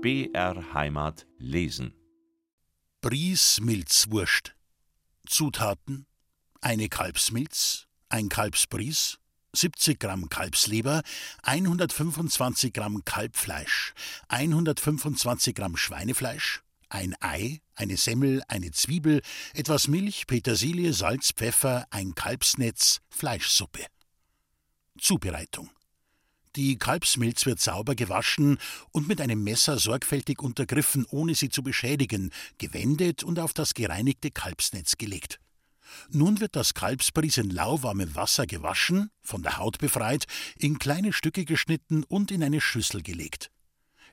BR Heimat lesen. Bries Milzwurst. Zutaten: eine Kalbsmilz, ein Kalbsbries, 70 Gramm Kalbsleber, 125 Gramm Kalbfleisch, 125 Gramm Schweinefleisch, ein Ei, eine Semmel, eine Zwiebel, etwas Milch, Petersilie, Salz, Pfeffer, ein Kalbsnetz, Fleischsuppe. Zubereitung. Die Kalbsmilz wird sauber gewaschen und mit einem Messer sorgfältig untergriffen, ohne sie zu beschädigen, gewendet und auf das gereinigte Kalbsnetz gelegt. Nun wird das Kalbsbries in lauwarmem Wasser gewaschen, von der Haut befreit, in kleine Stücke geschnitten und in eine Schüssel gelegt.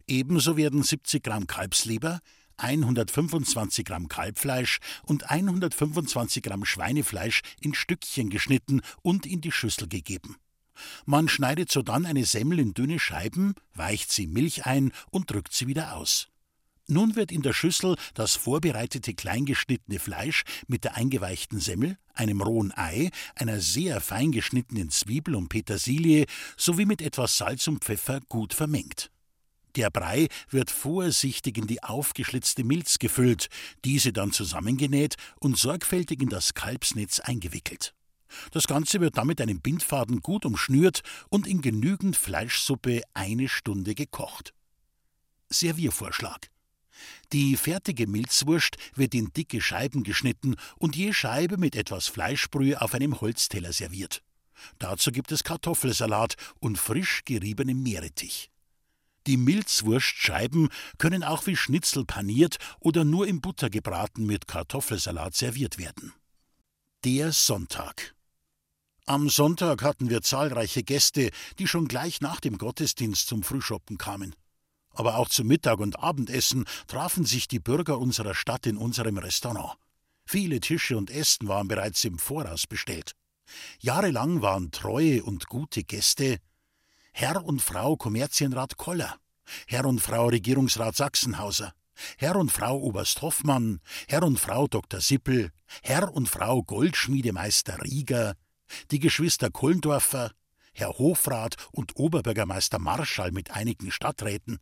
Ebenso werden 70 Gramm Kalbsleber, 125 Gramm Kalbfleisch und 125 Gramm Schweinefleisch in Stückchen geschnitten und in die Schüssel gegeben. Man schneidet sodann eine Semmel in dünne Scheiben, weicht sie Milch ein und drückt sie wieder aus. Nun wird in der Schüssel das vorbereitete kleingeschnittene Fleisch mit der eingeweichten Semmel, einem rohen Ei, einer sehr fein geschnittenen Zwiebel und Petersilie sowie mit etwas Salz und Pfeffer gut vermengt. Der Brei wird vorsichtig in die aufgeschlitzte Milz gefüllt, diese dann zusammengenäht und sorgfältig in das Kalbsnetz eingewickelt. Das Ganze wird dann mit einem Bindfaden gut umschnürt und in genügend Fleischsuppe eine Stunde gekocht. Serviervorschlag. Die fertige Milzwurst wird in dicke Scheiben geschnitten und je Scheibe mit etwas Fleischbrühe auf einem Holzteller serviert. Dazu gibt es Kartoffelsalat und frisch geriebenen Meerrettich. Die Milzwurstscheiben können auch wie Schnitzel paniert oder nur in Butter gebraten mit Kartoffelsalat serviert werden. Der Sonntag. Am Sonntag hatten wir zahlreiche Gäste, die schon gleich nach dem Gottesdienst zum Frühschoppen kamen. Aber auch zum Mittag- und Abendessen trafen sich die Bürger unserer Stadt in unserem Restaurant. Viele Tische und Essen waren bereits im Voraus bestellt. Jahrelang waren treue und gute Gäste Herr und Frau Kommerzienrat Koller, Herr und Frau Regierungsrat Sachsenhauser, Herr und Frau Oberst Hoffmann, Herr und Frau Dr. Sippel, Herr und Frau Goldschmiedemeister Rieger, die Geschwister Kollendorfer, Herr Hofrat und Oberbürgermeister Marschall mit einigen Stadträten,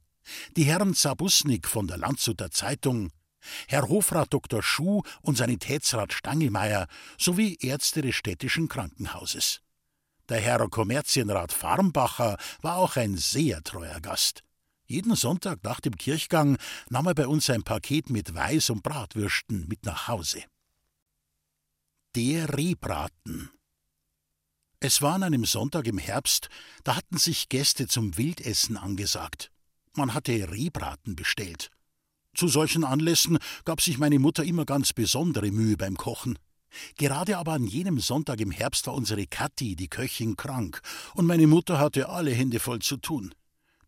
die Herren Zabusnik von der Landshuter Zeitung, Herr Hofrat Dr. Schuh und Sanitätsrat Stangelmeier sowie Ärzte des städtischen Krankenhauses. Der Herr Kommerzienrat Farmbacher war auch ein sehr treuer Gast. Jeden Sonntag nach dem Kirchgang nahm er bei uns ein Paket mit Weiß- und Bratwürsten mit nach Hause. Der Rehbraten. Es war an einem Sonntag im Herbst, da hatten sich Gäste zum Wildessen angesagt. Man hatte Rehbraten bestellt. Zu solchen Anlässen gab sich meine Mutter immer ganz besondere Mühe beim Kochen. Gerade aber an jenem Sonntag im Herbst war unsere Kathi, die Köchin, krank, und meine Mutter hatte alle Hände voll zu tun.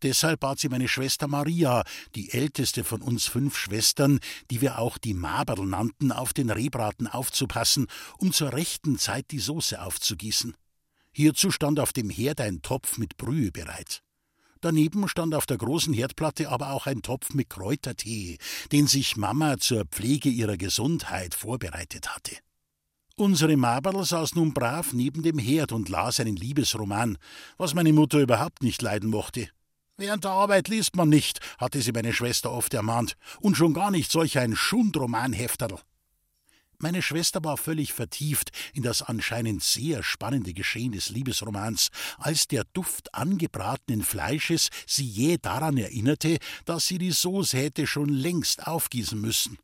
Deshalb bat sie meine Schwester Maria, die älteste von uns fünf Schwestern, die wir auch die Maberl nannten, auf den Rehbraten aufzupassen, um zur rechten Zeit die Soße aufzugießen. Hierzu stand auf dem Herd ein Topf mit Brühe bereit. Daneben stand auf der großen Herdplatte aber auch ein Topf mit Kräutertee, den sich Mama zur Pflege ihrer Gesundheit vorbereitet hatte. Unsere Maberl saß nun brav neben dem Herd und las einen Liebesroman, was meine Mutter überhaupt nicht leiden mochte. Während der Arbeit liest man nicht, hatte sie meine Schwester oft ermahnt, und schon gar nicht solch ein Schundromanhefterl. Meine Schwester war völlig vertieft in das anscheinend sehr spannende Geschehen des Liebesromans, als der Duft angebratenen Fleisches sie jäh daran erinnerte, dass sie die Soße hätte schon längst aufgießen müssen.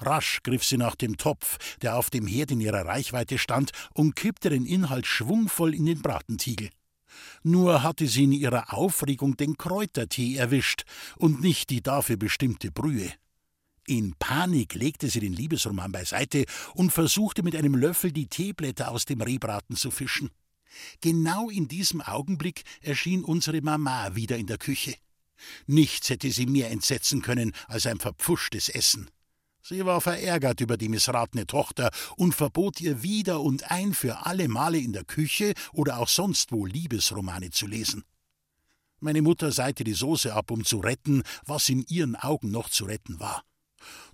Rasch griff sie nach dem Topf, der auf dem Herd in ihrer Reichweite stand, und kippte den Inhalt schwungvoll in den Bratentiegel. Nur hatte sie in ihrer Aufregung den Kräutertee erwischt und nicht die dafür bestimmte Brühe. In Panik legte sie den Liebesroman beiseite und versuchte mit einem Löffel die Teeblätter aus dem Rehbraten zu fischen. Genau in diesem Augenblick erschien unsere Mama wieder in der Küche. Nichts hätte sie mehr entsetzen können als ein verpfuschtes Essen. Sie war verärgert über die missratene Tochter und verbot ihr wieder und ein für alle Male in der Küche oder auch sonst wo Liebesromane zu lesen. Meine Mutter seite die Soße ab, um zu retten, was in ihren Augen noch zu retten war.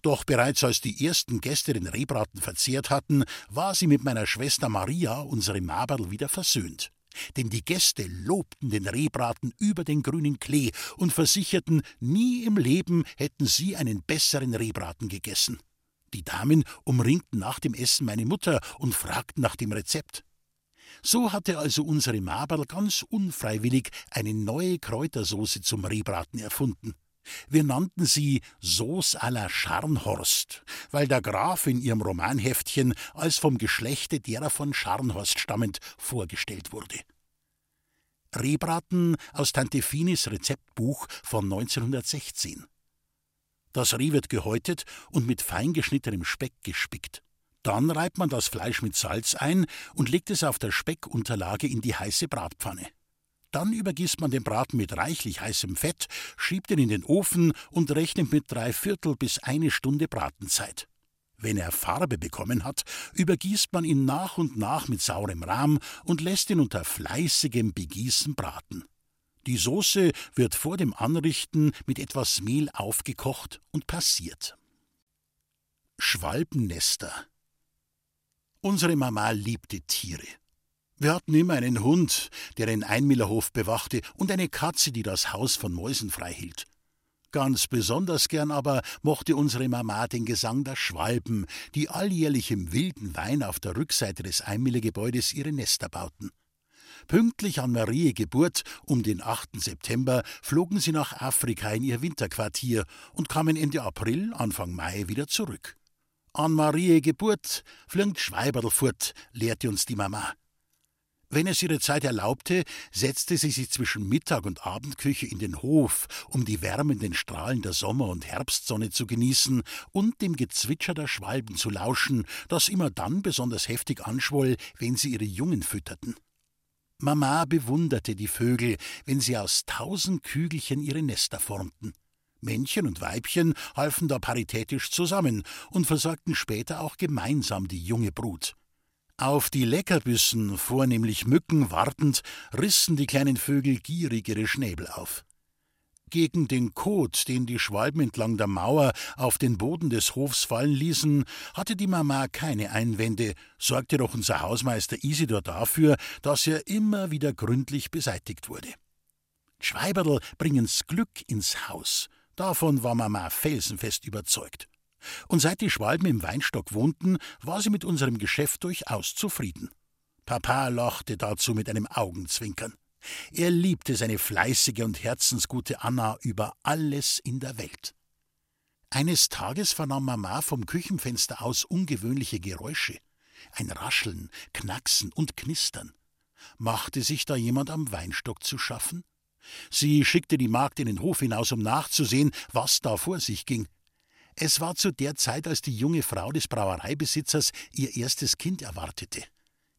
Doch bereits als die ersten Gäste den Rehbraten verzehrt hatten, war sie mit meiner Schwester Maria, unsere Maberl, wieder versöhnt. denn die Gäste lobten den Rehbraten über den grünen Klee und versicherten, nie im Leben hätten sie einen besseren Rehbraten gegessen. Die Damen umringten nach dem Essen meine Mutter und fragten nach dem Rezept. So hatte also unsere Maberl ganz unfreiwillig eine neue Kräutersoße zum Rehbraten erfunden. Wir nannten sie Sauce à la Scharnhorst, weil der Graf in ihrem Romanheftchen als vom Geschlechte derer von Scharnhorst stammend vorgestellt wurde. Rehbraten aus Tante Finis Rezeptbuch von 1916. Das Reh wird gehäutet und mit fein geschnittenem Speck gespickt. Dann reibt man das Fleisch mit Salz ein und legt es auf der Speckunterlage in die heiße Bratpfanne. Dann übergießt man den Braten mit reichlich heißem Fett, schiebt ihn in den Ofen und rechnet mit drei Viertel bis eine Stunde Bratenzeit. Wenn er Farbe bekommen hat, übergießt man ihn nach und nach mit saurem Rahm und lässt ihn unter fleißigem Begießen braten. Die Soße wird vor dem Anrichten mit etwas Mehl aufgekocht und passiert. Schwalbennester Unsere Mama liebte Tiere. Wir hatten immer einen Hund, der den Einmillerhof bewachte, und eine Katze, die das Haus von Mäusen frei hielt. Ganz besonders gern aber mochte unsere Mama den Gesang der Schwalben, die alljährlich im wilden Wein auf der Rückseite des Einmillergebäudes ihre Nester bauten. Pünktlich an Marie Geburt, um den 8. September, flogen sie nach Afrika in ihr Winterquartier und kamen Ende April, Anfang Mai wieder zurück. An Marie Geburt flingt Schweiberl fort, lehrte uns die Mama. Wenn es ihre Zeit erlaubte, setzte sie sich zwischen Mittag und Abendküche in den Hof, um die wärmenden Strahlen der Sommer- und Herbstsonne zu genießen und dem Gezwitscher der Schwalben zu lauschen, das immer dann besonders heftig anschwoll, wenn sie ihre Jungen fütterten. Mama bewunderte die Vögel, wenn sie aus tausend Kügelchen ihre Nester formten. Männchen und Weibchen halfen da paritätisch zusammen und versorgten später auch gemeinsam die junge Brut. Auf die Leckerbissen, vornehmlich Mücken, wartend, rissen die kleinen Vögel gierig ihre Schnäbel auf. Gegen den Kot, den die Schwalben entlang der Mauer auf den Boden des Hofs fallen ließen, hatte die Mama keine Einwände, sorgte doch unser Hausmeister Isidor dafür, dass er immer wieder gründlich beseitigt wurde. Schweiberl bringen's Glück ins Haus. Davon war Mama felsenfest überzeugt. Und seit die Schwalben im Weinstock wohnten, war sie mit unserem Geschäft durchaus zufrieden. Papa lachte dazu mit einem Augenzwinkern. Er liebte seine fleißige und herzensgute Anna über alles in der Welt. Eines Tages vernahm Mama vom Küchenfenster aus ungewöhnliche Geräusche. Ein Rascheln, Knacksen und Knistern. Machte sich da jemand am Weinstock zu schaffen? Sie schickte die Magd in den Hof hinaus, um nachzusehen, was da vor sich ging. Es war zu der Zeit, als die junge Frau des Brauereibesitzers ihr erstes Kind erwartete.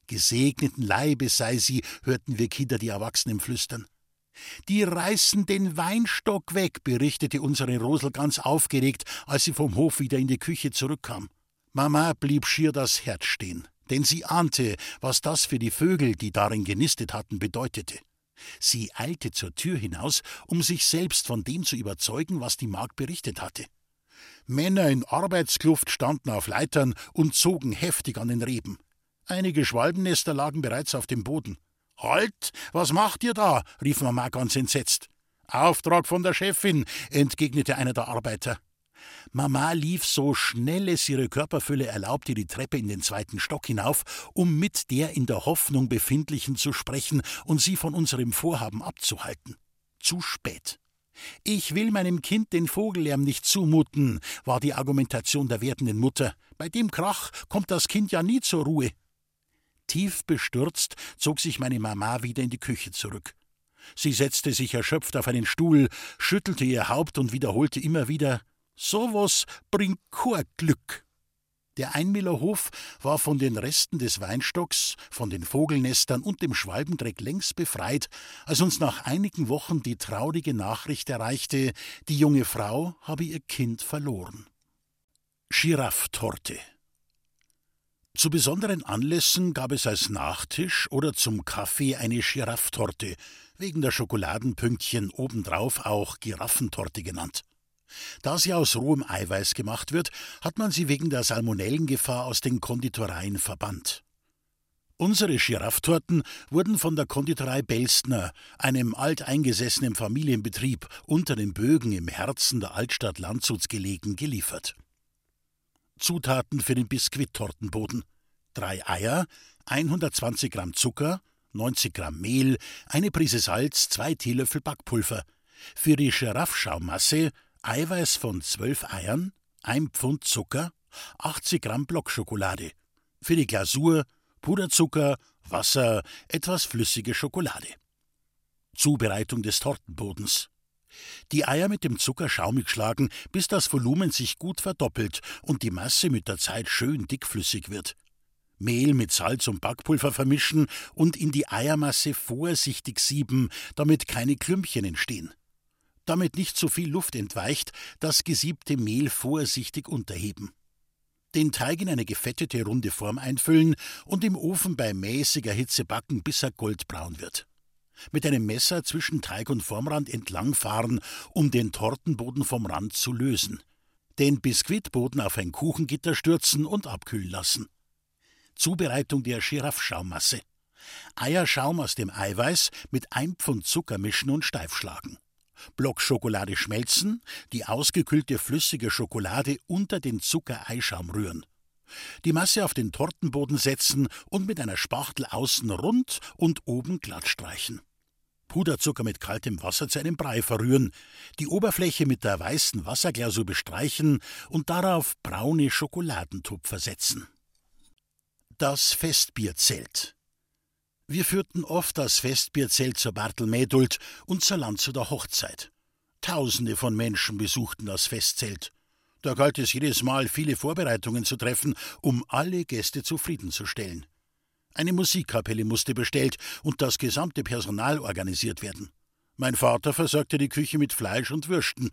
Gesegneten Leibes sei sie, hörten wir Kinder die Erwachsenen flüstern. Die reißen den Weinstock weg, berichtete unsere Rosel ganz aufgeregt, als sie vom Hof wieder in die Küche zurückkam. Mama blieb schier das Herz stehen, denn sie ahnte, was das für die Vögel, die darin genistet hatten, bedeutete. Sie eilte zur Tür hinaus, um sich selbst von dem zu überzeugen, was die Magd berichtet hatte. Männer in Arbeitskluft standen auf Leitern und zogen heftig an den Reben. Einige Schwalbennester lagen bereits auf dem Boden. Halt, was macht ihr da? rief Mama ganz entsetzt. Auftrag von der Chefin, entgegnete einer der Arbeiter. Mama lief so schnell es ihre Körperfülle erlaubte die Treppe in den zweiten Stock hinauf, um mit der in der Hoffnung befindlichen zu sprechen und sie von unserem Vorhaben abzuhalten. Zu spät. Ich will meinem Kind den Vogellärm nicht zumuten, war die Argumentation der werdenden Mutter. Bei dem Krach kommt das Kind ja nie zur Ruhe. Tief bestürzt zog sich meine Mama wieder in die Küche zurück. Sie setzte sich erschöpft auf einen Stuhl, schüttelte ihr Haupt und wiederholte immer wieder Sowas bringt kein Glück. Der Einmillerhof war von den Resten des Weinstocks, von den Vogelnestern und dem Schwalbendreck längst befreit, als uns nach einigen Wochen die traurige Nachricht erreichte, die junge Frau habe ihr Kind verloren. Girafftorte Zu besonderen Anlässen gab es als Nachtisch oder zum Kaffee eine Girafftorte, wegen der Schokoladenpünktchen obendrauf auch Giraffentorte genannt. Da sie aus rohem Eiweiß gemacht wird, hat man sie wegen der Salmonellengefahr aus den Konditoreien verbannt. Unsere Girafftorten wurden von der Konditorei Belstner, einem alteingesessenen Familienbetrieb unter den Bögen im Herzen der Altstadt Landshuts gelegen, geliefert. Zutaten für den Biskuittortenboden: drei Eier, 120 Gramm Zucker, 90 Gramm Mehl, eine Prise Salz, zwei Teelöffel Backpulver. Für die Giraffschaumasse Eiweiß von zwölf Eiern, ein Pfund Zucker, 80 Gramm Blockschokolade. Für die Glasur Puderzucker, Wasser, etwas flüssige Schokolade. Zubereitung des Tortenbodens. Die Eier mit dem Zucker schaumig schlagen, bis das Volumen sich gut verdoppelt und die Masse mit der Zeit schön dickflüssig wird. Mehl mit Salz und Backpulver vermischen und in die Eiermasse vorsichtig sieben, damit keine Klümpchen entstehen. Damit nicht so viel Luft entweicht, das gesiebte Mehl vorsichtig unterheben den Teig in eine gefettete runde Form einfüllen und im Ofen bei mäßiger Hitze backen, bis er goldbraun wird. Mit einem Messer zwischen Teig und Formrand entlangfahren, um den Tortenboden vom Rand zu lösen. Den Biskuitboden auf ein Kuchengitter stürzen und abkühlen lassen. Zubereitung der Giraffschaumasse. Eierschaum aus dem Eiweiß mit ein Pfund Zucker mischen und steif schlagen. Block Schokolade schmelzen, die ausgekühlte flüssige Schokolade unter den Zuckereischaum rühren. Die Masse auf den Tortenboden setzen und mit einer Spachtel außen rund und oben glatt streichen. Puderzucker mit kaltem Wasser zu einem Brei verrühren, die Oberfläche mit der weißen Wasserglasur bestreichen und darauf braune Schokoladentupfer setzen. Das Festbierzelt. Wir führten oft das Festbierzelt zur Bartelmädult und zur Landshuter Hochzeit. Tausende von Menschen besuchten das Festzelt. Da galt es jedes Mal, viele Vorbereitungen zu treffen, um alle Gäste zufriedenzustellen. Eine Musikkapelle musste bestellt und das gesamte Personal organisiert werden. Mein Vater versorgte die Küche mit Fleisch und Würsten.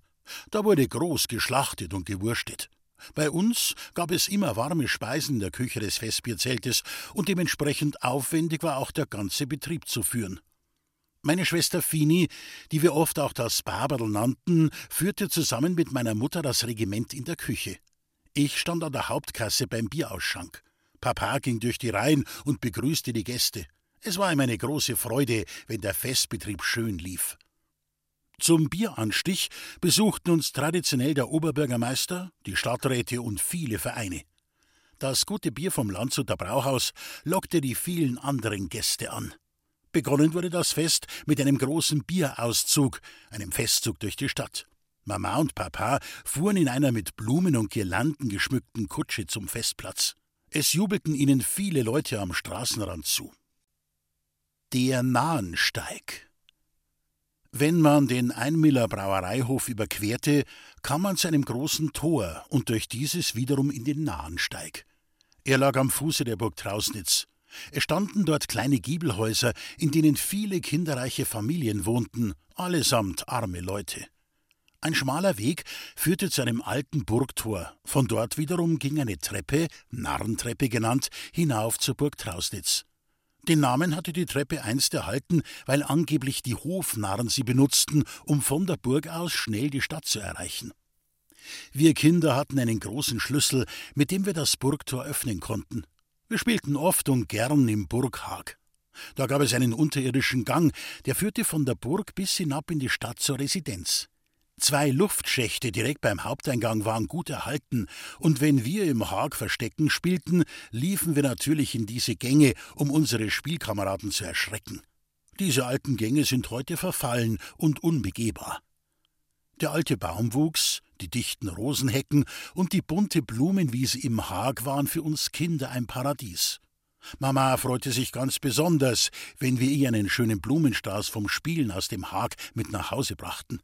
Da wurde groß geschlachtet und gewurstet. Bei uns gab es immer warme Speisen in der Küche des Festbierzeltes und dementsprechend aufwendig war auch der ganze Betrieb zu führen. Meine Schwester Fini, die wir oft auch das Barberl nannten, führte zusammen mit meiner Mutter das Regiment in der Küche. Ich stand an der Hauptkasse beim Bierausschank. Papa ging durch die Reihen und begrüßte die Gäste. Es war ihm eine große Freude, wenn der Festbetrieb schön lief. Zum Bieranstich besuchten uns traditionell der Oberbürgermeister, die Stadträte und viele Vereine. Das gute Bier vom Landshuter Brauhaus lockte die vielen anderen Gäste an. Begonnen wurde das Fest mit einem großen Bierauszug, einem Festzug durch die Stadt. Mama und Papa fuhren in einer mit Blumen und Girlanden geschmückten Kutsche zum Festplatz. Es jubelten ihnen viele Leute am Straßenrand zu. Der Nahensteig wenn man den Einmiller Brauereihof überquerte, kam man zu einem großen Tor und durch dieses wiederum in den Nahensteig. Er lag am Fuße der Burg Trausnitz. Es standen dort kleine Giebelhäuser, in denen viele kinderreiche Familien wohnten, allesamt arme Leute. Ein schmaler Weg führte zu einem alten Burgtor. Von dort wiederum ging eine Treppe, Narrentreppe genannt, hinauf zur Burg Trausnitz. Den Namen hatte die Treppe einst erhalten, weil angeblich die Hofnarren sie benutzten, um von der Burg aus schnell die Stadt zu erreichen. Wir Kinder hatten einen großen Schlüssel, mit dem wir das Burgtor öffnen konnten. Wir spielten oft und gern im Burghag. Da gab es einen unterirdischen Gang, der führte von der Burg bis hinab in die Stadt zur Residenz. Zwei Luftschächte direkt beim Haupteingang waren gut erhalten, und wenn wir im Haag Verstecken spielten, liefen wir natürlich in diese Gänge, um unsere Spielkameraden zu erschrecken. Diese alten Gänge sind heute verfallen und unbegehbar. Der alte Baumwuchs, die dichten Rosenhecken und die bunte Blumenwiese im Haag waren für uns Kinder ein Paradies. Mama freute sich ganz besonders, wenn wir ihr einen schönen Blumenstrauß vom Spielen aus dem Haag mit nach Hause brachten.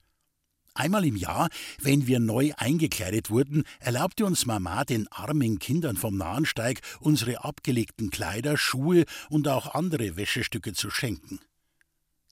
Einmal im Jahr, wenn wir neu eingekleidet wurden, erlaubte uns Mama den armen Kindern vom Nahensteig unsere abgelegten Kleider, Schuhe und auch andere Wäschestücke zu schenken.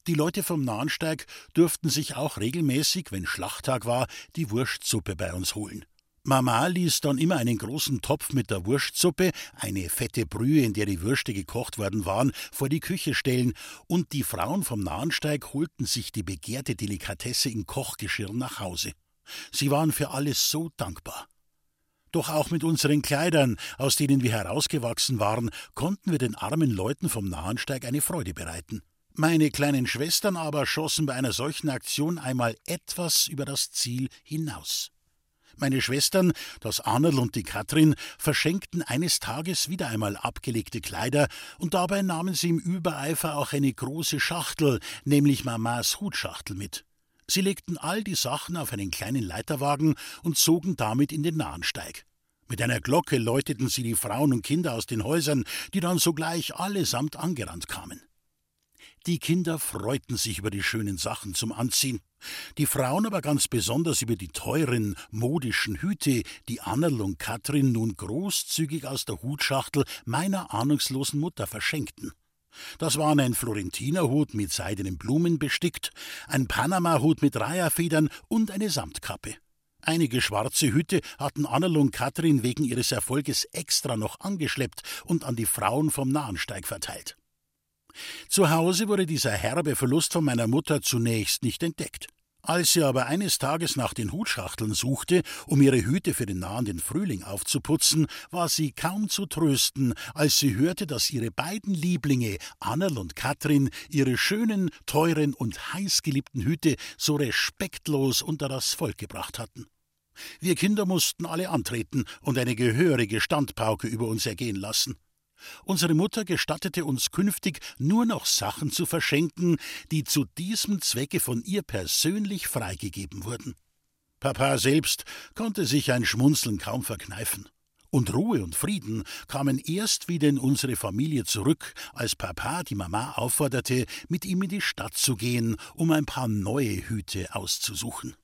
Die Leute vom Nahensteig durften sich auch regelmäßig, wenn Schlachttag war, die Wurstsuppe bei uns holen. Mama ließ dann immer einen großen Topf mit der Wurstsuppe, eine fette Brühe, in der die Würste gekocht worden waren, vor die Küche stellen, und die Frauen vom Nahensteig holten sich die begehrte Delikatesse in Kochgeschirr nach Hause. Sie waren für alles so dankbar. Doch auch mit unseren Kleidern, aus denen wir herausgewachsen waren, konnten wir den armen Leuten vom Nahensteig eine Freude bereiten. Meine kleinen Schwestern aber schossen bei einer solchen Aktion einmal etwas über das Ziel hinaus. Meine Schwestern, das Annerl und die Katrin, verschenkten eines Tages wieder einmal abgelegte Kleider, und dabei nahmen sie im Übereifer auch eine große Schachtel, nämlich Mamas Hutschachtel mit. Sie legten all die Sachen auf einen kleinen Leiterwagen und zogen damit in den Nahensteig. Mit einer Glocke läuteten sie die Frauen und Kinder aus den Häusern, die dann sogleich allesamt angerannt kamen. Die Kinder freuten sich über die schönen Sachen zum Anziehen, die Frauen aber ganz besonders über die teuren, modischen Hüte, die Annerl und Katrin nun großzügig aus der Hutschachtel meiner ahnungslosen Mutter verschenkten. Das waren ein Florentinerhut mit seidenen Blumen bestickt, ein Panamahut mit Reiherfedern und eine Samtkappe. Einige schwarze Hüte hatten Annerl und Katrin wegen ihres Erfolges extra noch angeschleppt und an die Frauen vom Nahensteig verteilt. Zu Hause wurde dieser herbe Verlust von meiner Mutter zunächst nicht entdeckt. Als sie aber eines Tages nach den Hutschachteln suchte, um ihre Hüte für den nahenden Frühling aufzuputzen, war sie kaum zu trösten, als sie hörte, dass ihre beiden Lieblinge, Annerl und Katrin, ihre schönen, teuren und heißgeliebten Hüte so respektlos unter das Volk gebracht hatten. Wir Kinder mussten alle antreten und eine gehörige Standpauke über uns ergehen lassen. Unsere Mutter gestattete uns künftig nur noch Sachen zu verschenken, die zu diesem Zwecke von ihr persönlich freigegeben wurden. Papa selbst konnte sich ein Schmunzeln kaum verkneifen. Und Ruhe und Frieden kamen erst wieder in unsere Familie zurück, als Papa die Mama aufforderte, mit ihm in die Stadt zu gehen, um ein paar neue Hüte auszusuchen.